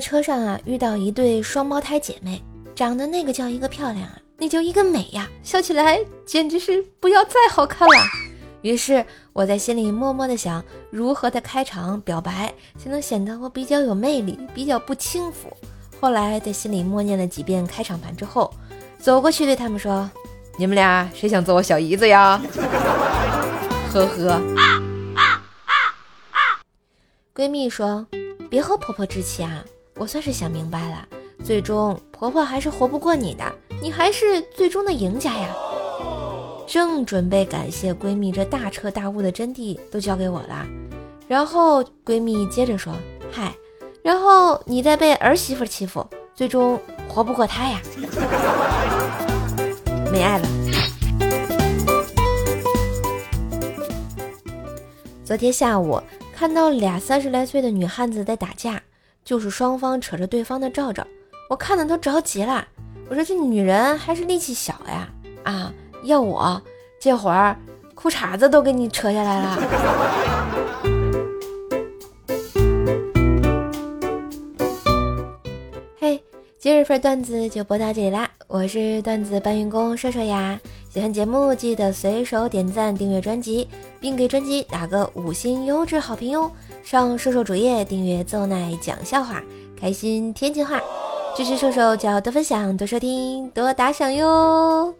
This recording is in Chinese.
车上啊遇到一对双胞胎姐妹，长得那个叫一个漂亮啊，那叫一个美呀，笑起来简直是不要再好看了。于是我在心里默默的想，如何的开场表白才能显得我比较有魅力，比较不轻浮。后来在心里默念了几遍开场白之后，走过去对他们说：“你们俩谁想做我小姨子呀？” 呵呵。闺蜜说。别和婆婆置气啊！我算是想明白了，最终婆婆还是活不过你的，你还是最终的赢家呀。正准备感谢闺蜜这大彻大悟的真谛都交给我了，然后闺蜜接着说：“嗨，然后你再被儿媳妇欺负，最终活不过她呀，没爱了。”昨天下午。看到俩三十来岁的女汉子在打架，就是双方扯着对方的罩罩，我看的都着急了。我说这女人还是力气小呀，啊，要我这会儿裤衩子都给你扯下来了。今日份段子就播到这里啦，我是段子搬运工瘦瘦呀。喜欢节目记得随手点赞、订阅专辑，并给专辑打个五星优质好评哟！上瘦瘦主页订阅奏奶讲笑话，开心天津话，支持瘦瘦就要多分享、多收听、多打赏哟！